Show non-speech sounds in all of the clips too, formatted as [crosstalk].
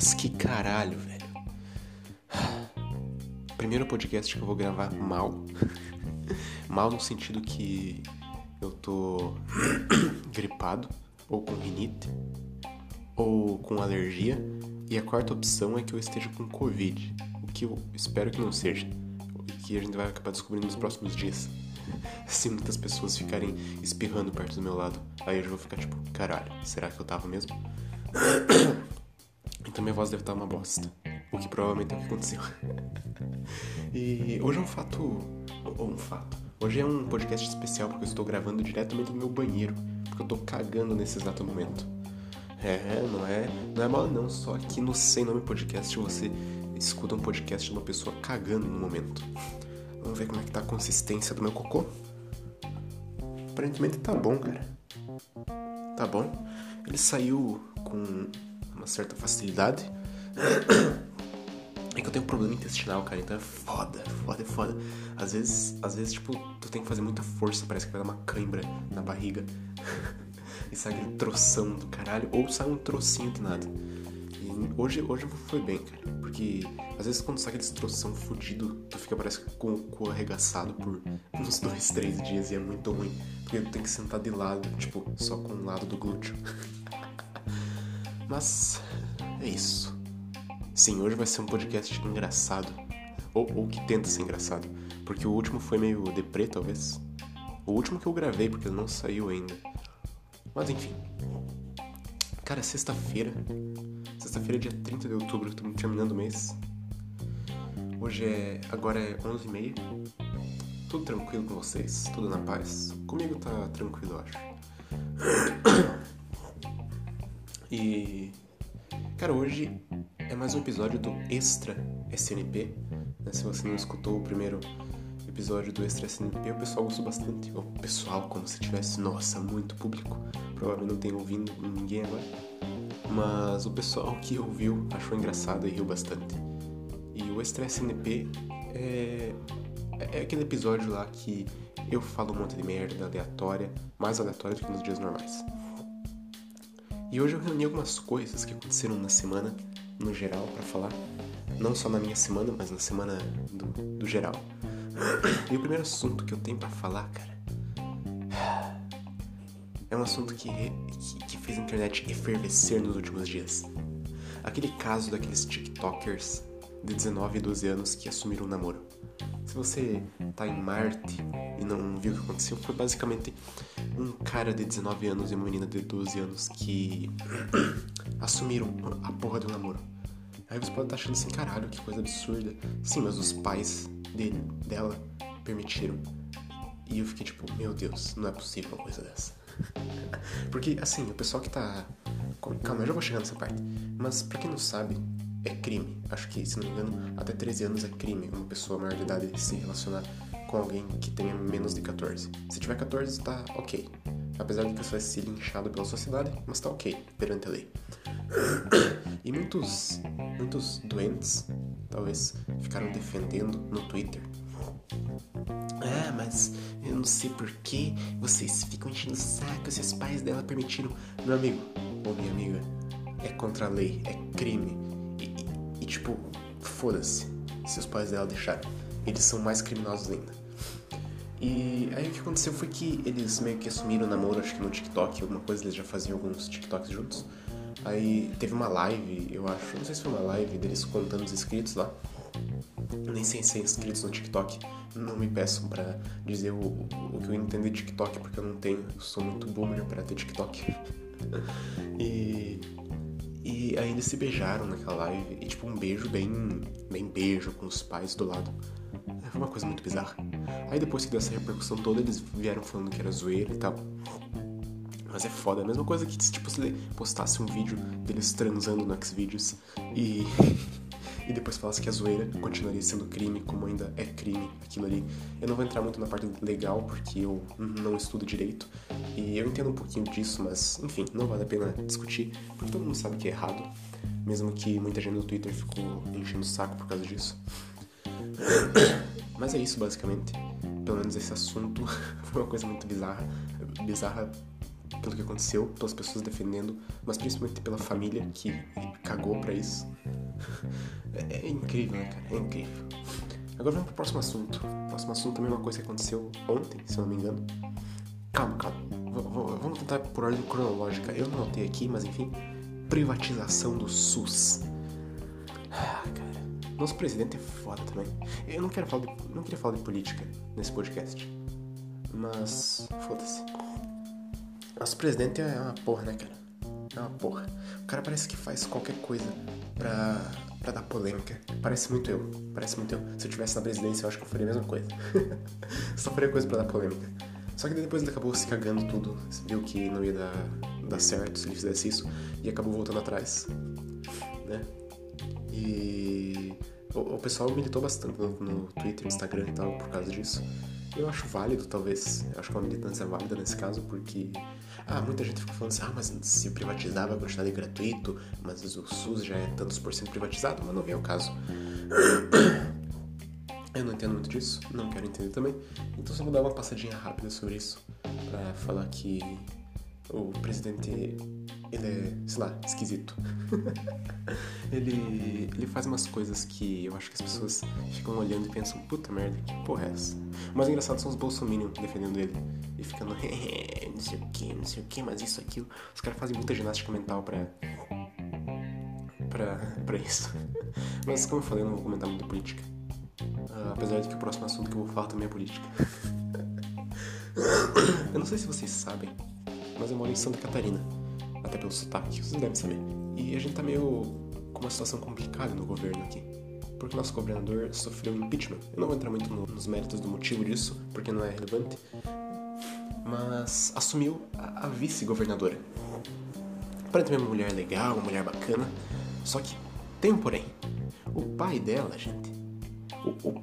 Mas que caralho, velho. Primeiro podcast que eu vou gravar mal. [laughs] mal no sentido que eu tô [coughs] gripado, ou com rinite, ou com alergia. E a quarta opção é que eu esteja com Covid. O que eu espero que não seja. O que a gente vai acabar descobrindo nos próximos dias. [laughs] Se muitas pessoas ficarem espirrando perto do meu lado, aí eu já vou ficar tipo, caralho, será que eu tava mesmo? [coughs] Então minha voz deve estar uma bosta. O que provavelmente é o que aconteceu. [laughs] e hoje é um fato. Ou um fato. Hoje é um podcast especial porque eu estou gravando diretamente do meu banheiro. Porque eu tô cagando nesse exato momento. É, não é. Não é mal não, só aqui no Sem Nome Podcast você escuta um podcast de uma pessoa cagando no momento. Vamos ver como é que tá a consistência do meu cocô. Aparentemente tá bom, cara. Tá bom. Ele saiu com certa facilidade. É que eu tenho um problema intestinal, cara, então é foda, foda, é foda. Às vezes, às vezes, tipo, tu tem que fazer muita força, parece que vai dar uma cãibra na barriga. [laughs] e sai aquele troção do caralho, ou sai um trocinho de nada. E hoje, hoje foi bem, cara, porque às vezes quando sai aquele troção fudido, tu fica parece com o cu arregaçado por uns dois, três dias e é muito ruim. Porque tu tem que sentar de lado, tipo, só com um lado do glúteo. [laughs] Mas é isso. Sim, hoje vai ser um podcast engraçado. Ou, ou que tenta ser engraçado. Porque o último foi meio deprê, talvez. O último que eu gravei, porque não saiu ainda. Mas enfim. Cara, sexta-feira. Sexta-feira, dia 30 de outubro, estamos terminando o mês. Hoje é. Agora é 11h30. Tudo tranquilo com vocês? Tudo na paz? Comigo tá tranquilo, eu acho. [coughs] E. Cara, hoje é mais um episódio do Extra SNP. Né? Se você não escutou o primeiro episódio do Extra SNP, o pessoal gostou bastante. O pessoal, como se tivesse, nossa, muito público. Provavelmente não tem ouvindo ninguém agora. Mas o pessoal que ouviu achou engraçado e riu bastante. E o Extra SNP é, é aquele episódio lá que eu falo um monte de merda aleatória, mais aleatória do que nos dias normais. E hoje eu reuni algumas coisas que aconteceram na semana, no geral, para falar. Não só na minha semana, mas na semana do, do geral. E o primeiro assunto que eu tenho para falar, cara, é um assunto que, que, que fez a internet efervescer nos últimos dias. Aquele caso daqueles TikTokers de 19 e 12 anos que assumiram um namoro. Se você tá em Marte e não viu o que aconteceu, foi basicamente um cara de 19 anos e uma menina de 12 anos que [clears throat] assumiram a porra do namoro. Aí você pode estar achando assim, caralho, que coisa absurda. Sim, mas os pais dele, dela permitiram. E eu fiquei tipo, meu Deus, não é possível uma coisa dessa. [laughs] Porque, assim, o pessoal que tá. Calma, eu já vou chegar nessa parte. Mas, pra quem não sabe, é crime. Acho que, se não me engano, até 13 anos é crime uma pessoa maior de idade se relacionar com alguém que tenha menos de 14. Se tiver 14, tá ok. Apesar de que você vai ser linchado pela sociedade, mas tá ok perante a lei. [coughs] E muitos, muitos doentes, talvez, ficaram defendendo no Twitter. Ah, mas eu não sei por que vocês ficam enchendo o saco se os pais dela permitiram. Meu amigo, ou minha amiga, é contra a lei, é crime. E, e, e tipo, foda-se se os pais dela deixarem. Eles são mais criminosos ainda. E aí o que aconteceu foi que eles meio que assumiram o namoro, acho que no TikTok, alguma coisa, eles já faziam alguns TikToks juntos. Aí teve uma live, eu acho, não sei se foi uma live deles contando os inscritos lá. Nem sei se é inscritos no TikTok. Não me peçam para dizer o, o que eu entendo de TikTok, porque eu não tenho. Eu sou muito boomer para ter TikTok. [laughs] e, e aí eles se beijaram naquela live. E tipo, um beijo bem, bem beijo com os pais do lado. Uma coisa muito bizarra. Aí depois que deu essa repercussão toda, eles vieram falando que era zoeira e tal. Mas é foda, a mesma coisa que tipo, se postasse um vídeo deles transando no Xvideos e, [laughs] e depois falasse que a zoeira continuaria sendo crime, como ainda é crime aquilo ali. Eu não vou entrar muito na parte legal porque eu não estudo direito e eu entendo um pouquinho disso, mas enfim, não vale a pena discutir porque todo mundo sabe que é errado, mesmo que muita gente no Twitter ficou enchendo o saco por causa disso. [coughs] Mas é isso basicamente. Pelo menos esse assunto [laughs] foi uma coisa muito bizarra. Bizarra pelo que aconteceu, pelas pessoas defendendo, mas principalmente pela família que cagou para isso. [laughs] É, é, incrível, né, cara? É incrível. Agora vamos pro próximo assunto. O próximo assunto também é uma coisa que aconteceu ontem, se eu não me engano. Calma, calma. V vamos tentar por ordem cronológica. Eu não anotei aqui, mas enfim. Privatização do SUS. Ah, cara. Nosso presidente é foda também. Eu não quero falar de, não queria falar de política nesse podcast. Mas. Foda-se. Nosso presidente é uma porra, né, cara? É uma porra. O cara parece que faz qualquer coisa pra, pra dar polêmica. Parece muito eu. Parece muito eu. Se eu tivesse na presidência, eu acho que eu faria a mesma coisa. [laughs] Só faria coisa pra dar polêmica. Só que depois ele acabou se cagando tudo. Viu que não ia dar, dar certo se ele fizesse isso. E acabou voltando atrás. Né? E o, o pessoal militou bastante no, no Twitter, Instagram e tal por causa disso. Eu acho válido, talvez. Eu acho que uma militância válida nesse caso, porque. Ah, muita gente fica falando assim, ah, mas se privatizar vai continuar de gratuito, mas o SUS já é tantos por cento privatizado, mas não vem ao caso. [coughs] Eu não entendo muito disso, não quero entender também. Então só vou dar uma passadinha rápida sobre isso, pra falar que o presidente, ele é, sei lá, esquisito. [laughs] ele, ele faz umas coisas que eu acho que as pessoas ficam olhando e pensam, puta merda, que porra é essa? O mais engraçado são os bolsominions defendendo ele. E ficando, [laughs] não sei o que, não sei o que, mas isso, aquilo. Os caras fazem muita ginástica mental pra... Pra, pra isso. [laughs] Mas como eu falei, eu não vou comentar muito política. Uh, apesar de que o próximo assunto que eu vou falar também é política. eu não sei se vocês sabem, mas eu moro em Santa Catarina. Até pelo sotaque, vocês devem saber. E a gente tá meio com uma situação complicada no governo aqui. Porque nosso governador sofreu impeachment. Eu não vou entrar muito no, nos méritos do motivo disso, porque não é relevante. Mas assumiu a, a vice-governadora. Aparentemente uma mulher legal, uma mulher bacana. Só que tem um porém. O pai dela, gente. O, o,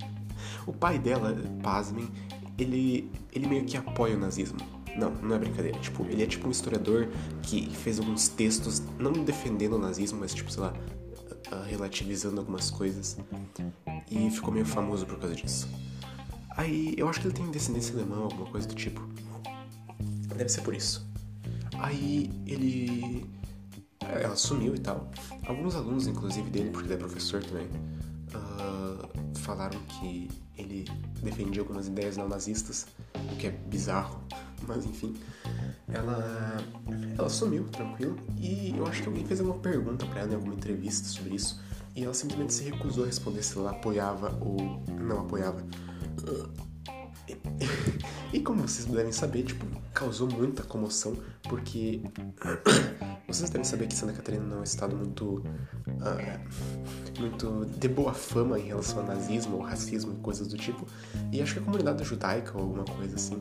[laughs] o pai dela, pasmem, ele, ele meio que apoia o nazismo. Não, não é brincadeira. Tipo, ele é tipo um historiador que fez alguns textos, não defendendo o nazismo, mas tipo, sei lá, relativizando algumas coisas. E ficou meio famoso por causa disso. Aí, eu acho que ele tem descendência alemã, alguma coisa do tipo. Deve ser por isso. Aí, ele. Ela sumiu e tal. Alguns alunos, inclusive dele, porque ele é professor também, uh, falaram que ele defendia algumas ideias neonazistas, o que é bizarro, mas enfim. Ela, ela sumiu, tranquilo, e eu acho que alguém fez alguma pergunta para ela em alguma entrevista sobre isso, e ela simplesmente se recusou a responder se ela apoiava ou não apoiava. E [laughs] como vocês devem saber, tipo, causou muita comoção, porque [coughs] vocês devem saber que Santa Catarina não é um estado muito uh, muito de boa fama em relação ao nazismo ou racismo e coisas do tipo. E acho que a comunidade judaica ou alguma coisa assim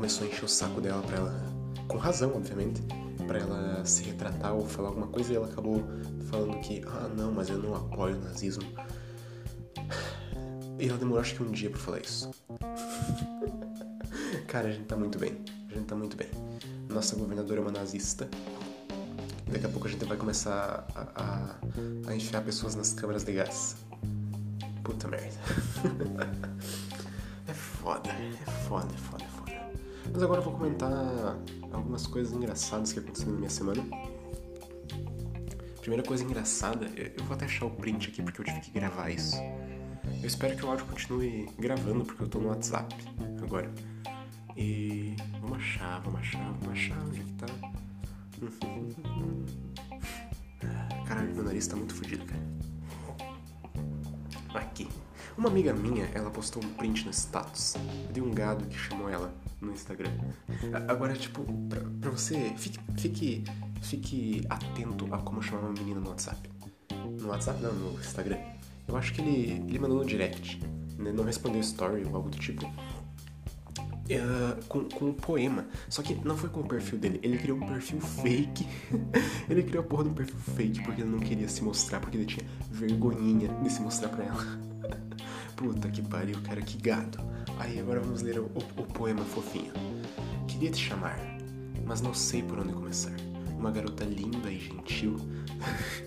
começou a encher o saco dela para ela, com razão, obviamente, para ela se retratar ou falar alguma coisa e ela acabou falando que, ah, não, mas eu não apoio o nazismo. E ela demorou acho que um dia pra falar isso. [laughs] Cara, a gente tá muito bem. A gente tá muito bem. Nossa governadora é uma nazista. Daqui a pouco a gente vai começar a, a, a enfiar pessoas nas câmeras de gás. Puta merda. [laughs] é foda, é foda, é foda. Mas agora eu vou comentar algumas coisas engraçadas que aconteceram na minha semana. Primeira coisa engraçada, eu vou até achar o print aqui porque eu tive que gravar isso. Eu espero que o áudio continue gravando, porque eu tô no WhatsApp agora. E vamos achar, vamos achar, vamos achar onde é que tá. Caralho, meu nariz tá muito fodido, cara. Aqui. Uma amiga minha, ela postou um print no status de um gado que chamou ela no Instagram. Agora, tipo, pra, pra você, fique, fique, fique atento a como chamar uma menina no WhatsApp. No WhatsApp não, no Instagram. Eu acho que ele, ele mandou no direct, né? não respondeu story ou algo do tipo. Uh, com, com um poema. Só que não foi com o perfil dele, ele criou um perfil fake. [laughs] ele criou a porra de um perfil fake porque ele não queria se mostrar, porque ele tinha vergonhinha de se mostrar pra ela. [laughs] Puta que pariu, cara, que gado. Aí agora vamos ler o, o, o poema fofinho. Queria te chamar, mas não sei por onde começar. Uma garota linda e gentil.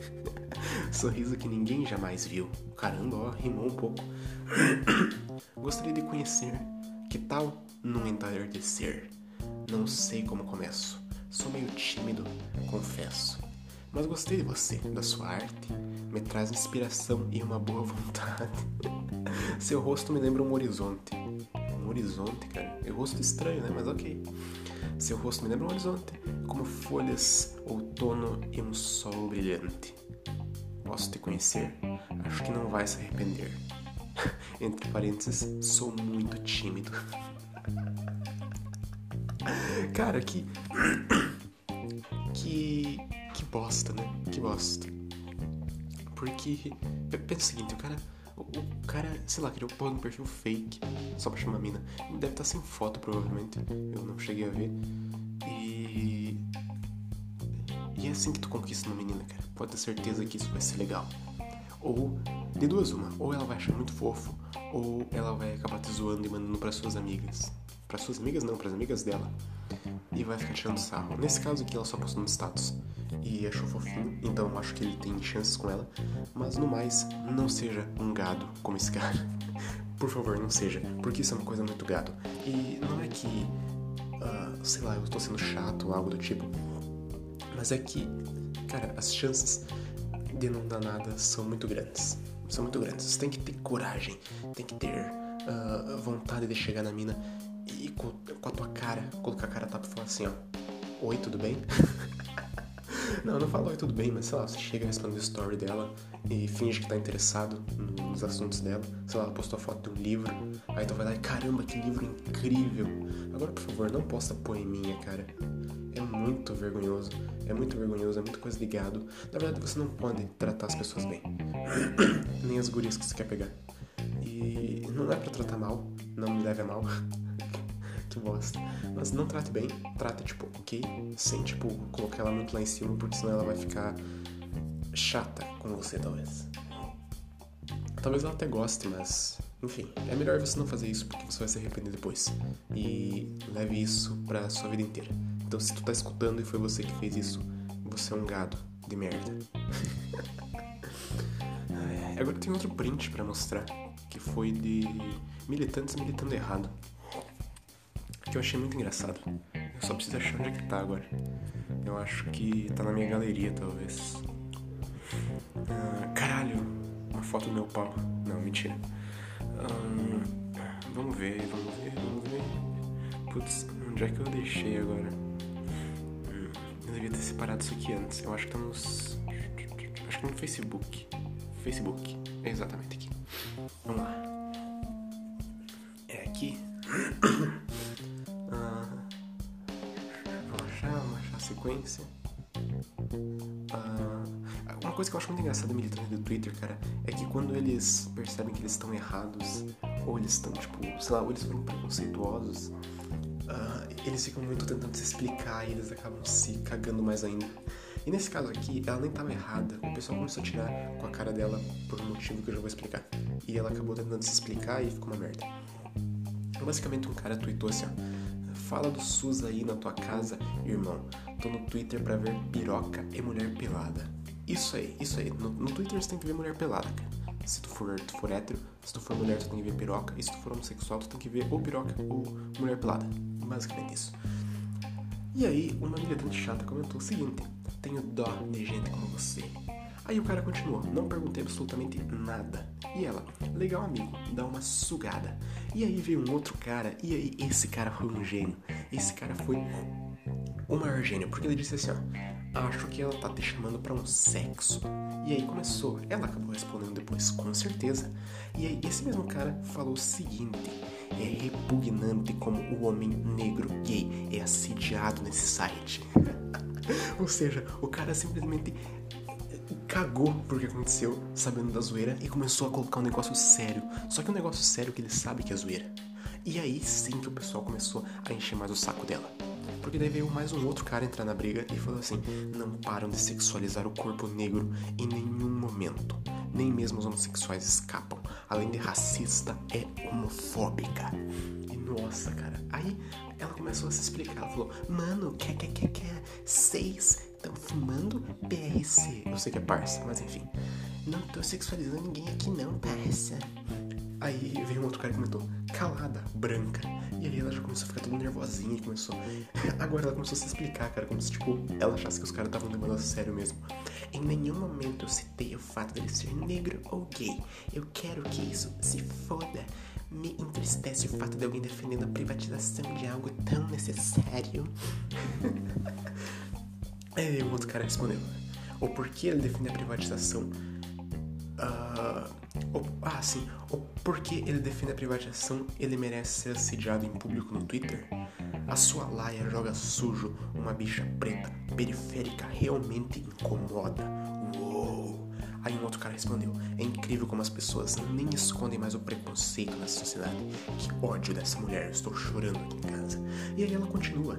[laughs] Sorriso que ninguém jamais viu. Caramba, ó, rimou um pouco. [coughs] Gostaria de conhecer. Que tal num entardecer? Não sei como começo. Sou meio tímido, confesso. Mas gostei de você, da sua arte. Me traz inspiração e uma boa [laughs] vontade. Seu rosto me lembra um horizonte. Um horizonte, cara? É um rosto estranho, né? Mas ok. Seu rosto me lembra um horizonte, como folhas, outono e um sol brilhante. Posso te conhecer? Acho que não vai se arrepender. [laughs] Entre parênteses, sou muito tímido. [laughs] Cara, que. [coughs] Que. Que bosta, né? Que bosta. Porque. Pensa o seguinte, o cara. O, o cara, sei lá, criou porra um perfil fake só pra chamar mina. Deve estar tá sem foto, provavelmente. Eu não cheguei a ver. E. E é assim que tu conquista uma menina, cara. Pode ter certeza que isso vai ser legal. Ou, de duas uma, ou ela vai achar muito fofo, ou ela vai acabar te zoando e mandando para suas amigas. Para suas amigas não, para as amigas dela. E vai ficar tirando sarro. Nesse caso aqui ela só postou no status e achou fofinho, então acho que ele tem chances com ela. Mas no mais, não seja um gado como esse cara. [laughs] Por favor, não seja, porque isso é uma coisa muito gado. E não é que, uh, sei lá, eu estou sendo chato ou algo do tipo, mas é que, cara, as chances de não dar nada são muito grandes. São muito grandes. Você tem que ter coragem, tem que ter uh, vontade de chegar na mina e com, com, a tua cara, colocar a cara tapa e falar assim, ó. Oi, tudo bem? [laughs] não, não fala oi, tudo bem, mas sei lá, você chega respondendo o story dela e finge que tá interessado nos assuntos dela. Sei lá, ela postou a foto de um livro, aí tu vai lá e caramba, que livro incrível. Agora, por favor, não posta poeminha, cara. É muito vergonhoso. É muito vergonhoso, é muita coisa ligado. Na verdade, você não pode tratar as pessoas bem. [coughs] Nem as gurias que você quer pegar. E não é pra tratar mal, não me leve a mal. Que bosta. Mas não trate bem, trate tipo, ok? Sem tipo, colocar ela muito lá em cima, porque senão ela vai ficar chata com você, talvez. Talvez ela até goste, mas enfim, é melhor você não fazer isso porque você vai se arrepender depois. E leve isso pra sua vida inteira. Então, se tu tá escutando e foi você que fez isso, você é um gado de merda. [laughs] Agora tem outro print para mostrar, que foi de militantes militando errado. Que eu achei muito engraçado. Eu só preciso achar onde é que tá agora. Eu acho que tá na minha galeria, talvez. Ah, caralho, uma foto do meu pau. Não, mentira. Ah, vamos ver, vamos ver, vamos ver. Putz, onde é que eu deixei agora? devia ter separado isso aqui antes. Eu acho que tá nos. Acho que no Facebook. Facebook. É exatamente aqui. Vamos lá. É aqui. [clears throat] sequência. Ah, uma coisa que eu acho muito engraçada militante do Twitter, cara, é que quando eles percebem que eles estão errados, ou eles estão, tipo, sei lá, ou eles foram preconceituosos, uh, eles ficam muito tentando se explicar e eles acabam se cagando mais ainda. E nesse caso aqui, ela nem estava errada. O pessoal começou a tirar com a cara dela por um motivo que eu já vou explicar. E ela acabou tentando se explicar e ficou uma merda. Basicamente, um cara tweetou assim: ó, Fala do SUS aí na tua casa, irmão. Tô no Twitter pra ver piroca e mulher pelada. Isso aí, isso aí. No, no Twitter você tem que ver mulher pelada, cara. Se tu for, tu for hétero, se tu for mulher, tu tem que ver piroca. E se tu for homossexual, tu tem que ver ou piroca ou mulher pelada. Basicamente isso. E aí, uma militante chata comentou o seguinte: Tenho dó de gente como você. Aí o cara continuou: Não perguntei absolutamente nada. E ela: Legal, amigo, dá uma sugada. E aí veio um outro cara, e aí esse cara foi um gênio. Esse cara foi o maior gênio, porque ele disse assim: Ó, acho que ela tá te chamando para um sexo. E aí começou. Ela acabou respondendo depois, com certeza. E aí esse mesmo cara falou o seguinte: é repugnante como o homem negro gay é assediado nesse site. [laughs] Ou seja, o cara simplesmente cagou por que aconteceu, sabendo da zoeira, e começou a colocar um negócio sério. Só que um negócio sério que ele sabe que é zoeira. E aí sim que o pessoal começou a encher mais o saco dela. Porque daí veio mais um outro cara entrar na briga e falou assim: não param de sexualizar o corpo negro em nenhum momento. Nem mesmo os homossexuais escapam. Além de racista, é homofóbica. E nossa, cara. Aí ela começou a se explicar. Ela falou: Mano, quer, quer, quer, quer. Seis estão fumando PRC. Eu sei que é parça, mas enfim. Não tô sexualizando ninguém aqui, não, parça. Aí veio um outro cara e comentou, calada, branca. E aí ela já começou a ficar toda nervosinha começou. [laughs] Agora ela começou a se explicar, cara, como se tipo, ela achasse que os caras estavam levando a sério mesmo. Em nenhum momento eu citei o fato dele ser negro ou gay. Eu quero que isso se foda. Me entristece o fato de alguém defendendo a privatização de algo tão necessário. [laughs] aí o outro cara respondeu. Ou por que ele defende a privatização? Uh, ou, ah, sim. Ou porque ele defende a privatização, ele merece ser assediado em público no Twitter? A sua laia joga sujo, uma bicha preta, periférica, realmente incomoda. Uou! Aí um outro cara respondeu: É incrível como as pessoas nem escondem mais o preconceito nessa sociedade. Que ódio dessa mulher, eu estou chorando aqui em casa. E aí ela continua: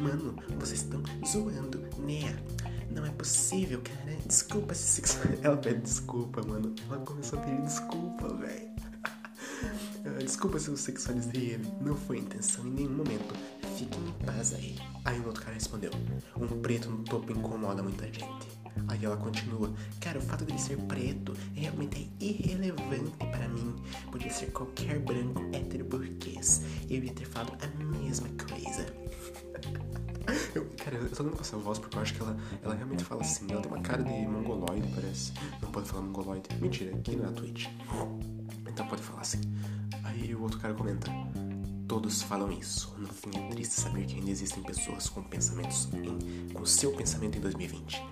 Mano, vocês estão zoando, Não é possível, cara. Desculpa se. [laughs] Ela pede desculpa, mano. Ela começou a pedir desculpa, velho. [laughs] Desculpa se eu sexualizei ele. Não foi intenção em nenhum momento. Fiquem em paz aí. Aí um outro cara respondeu: Um preto no topo incomoda muita gente. Aí ela continua: Cara, o fato dele ser preto realmente é irrelevante para mim. Podia ser qualquer branco hétero burguês. Eu ia ter falado a mesma coisa. [laughs] Eu, cara, eu tô dando essa voz porque eu acho que ela, ela realmente fala assim. Ela tem uma cara de mongoloide, parece. Não pode falar mongoloide. Mentira, aqui não é a Twitch. Então pode falar assim. Aí o outro cara comenta. Todos falam isso. No fim é triste saber que ainda existem pessoas com pensamentos em, com seu pensamento em 2020.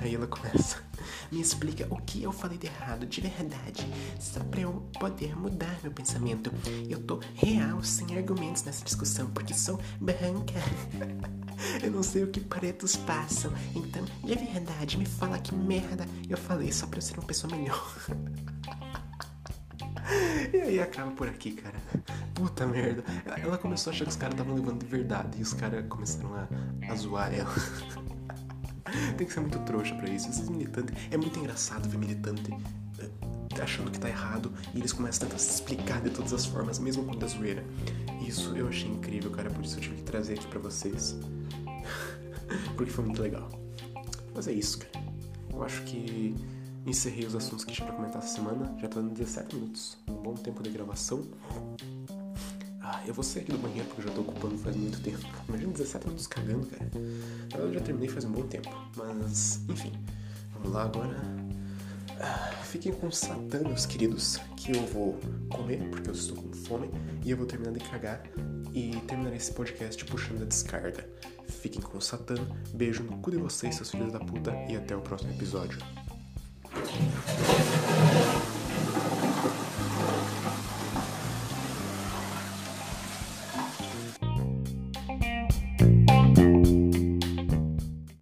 Aí ela começa. Me explica o que eu falei de errado de verdade, só pra eu poder mudar meu pensamento. Eu tô real, sem argumentos nessa discussão, porque sou branca. [laughs] eu não sei o que pretos passam, então, de verdade, me fala que merda eu falei só pra eu ser uma pessoa melhor. [laughs] E aí acaba por aqui, cara. Puta merda. Ela começou a achar que os caras estavam levando de verdade e os caras começaram a, a zoar ela. [laughs] Tem que ser muito trouxa pra isso. Esses militantes. É muito engraçado ver militante eh, achando que tá errado e eles começam a tentar se explicar de todas as formas, mesmo quando é zoeira. Isso eu achei incrível, cara. Por isso eu tive que trazer aqui pra vocês. [laughs] Porque foi muito legal. Mas é isso, cara. Eu acho que encerrei os assuntos que tinha pra comentar essa semana. Já tá dando 17 minutos. Um bom tempo de gravação. Ah, eu vou sair aqui do banheiro porque eu já tô ocupando faz muito tempo. Imagina 17 minutos cagando, cara. Eu já terminei faz um bom tempo. Mas, enfim. Vamos lá agora. Ah, fiquem com Satã, meus queridos, que eu vou comer porque eu estou com fome e eu vou terminar de cagar e terminar esse podcast puxando a descarga. Fiquem com Satã, beijo no cu de vocês, seus filhos da puta, e até o próximo episódio.